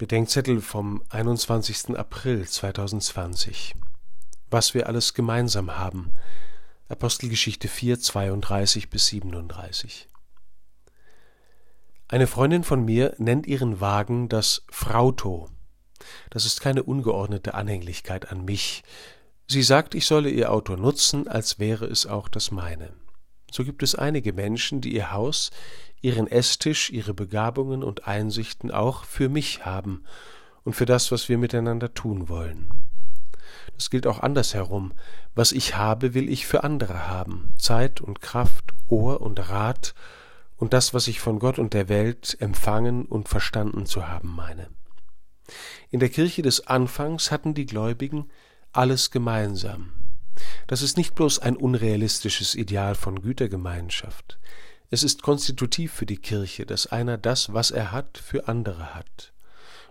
Bedenkzettel vom 21. April 2020. Was wir alles gemeinsam haben. Apostelgeschichte 4, 32 bis 37. Eine Freundin von mir nennt ihren Wagen das Frauto. Das ist keine ungeordnete Anhänglichkeit an mich. Sie sagt, ich solle ihr Auto nutzen, als wäre es auch das meine. So gibt es einige Menschen, die ihr Haus, ihren Esstisch, ihre Begabungen und Einsichten auch für mich haben und für das, was wir miteinander tun wollen. Das gilt auch andersherum. Was ich habe, will ich für andere haben. Zeit und Kraft, Ohr und Rat und das, was ich von Gott und der Welt empfangen und verstanden zu haben meine. In der Kirche des Anfangs hatten die Gläubigen alles gemeinsam. Das ist nicht bloß ein unrealistisches Ideal von Gütergemeinschaft. Es ist konstitutiv für die Kirche, dass einer das, was er hat, für andere hat,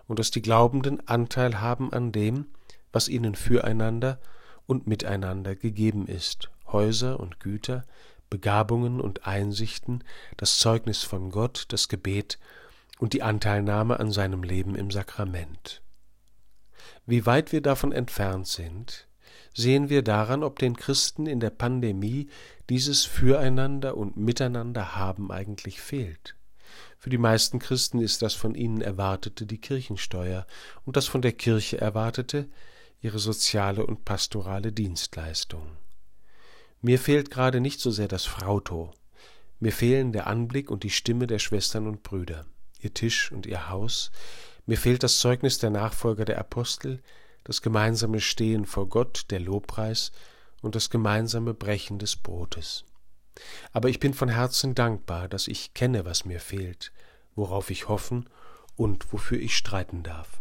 und dass die Glaubenden Anteil haben an dem, was ihnen füreinander und miteinander gegeben ist, Häuser und Güter, Begabungen und Einsichten, das Zeugnis von Gott, das Gebet und die Anteilnahme an seinem Leben im Sakrament. Wie weit wir davon entfernt sind, sehen wir daran, ob den Christen in der Pandemie dieses Füreinander und Miteinander haben eigentlich fehlt. Für die meisten Christen ist das von ihnen Erwartete die Kirchensteuer und das von der Kirche Erwartete ihre soziale und pastorale Dienstleistung. Mir fehlt gerade nicht so sehr das Frauto, mir fehlen der Anblick und die Stimme der Schwestern und Brüder, ihr Tisch und ihr Haus, mir fehlt das Zeugnis der Nachfolger der Apostel, das gemeinsame Stehen vor Gott, der Lobpreis und das gemeinsame Brechen des Brotes. Aber ich bin von Herzen dankbar, dass ich kenne, was mir fehlt, worauf ich hoffen und wofür ich streiten darf.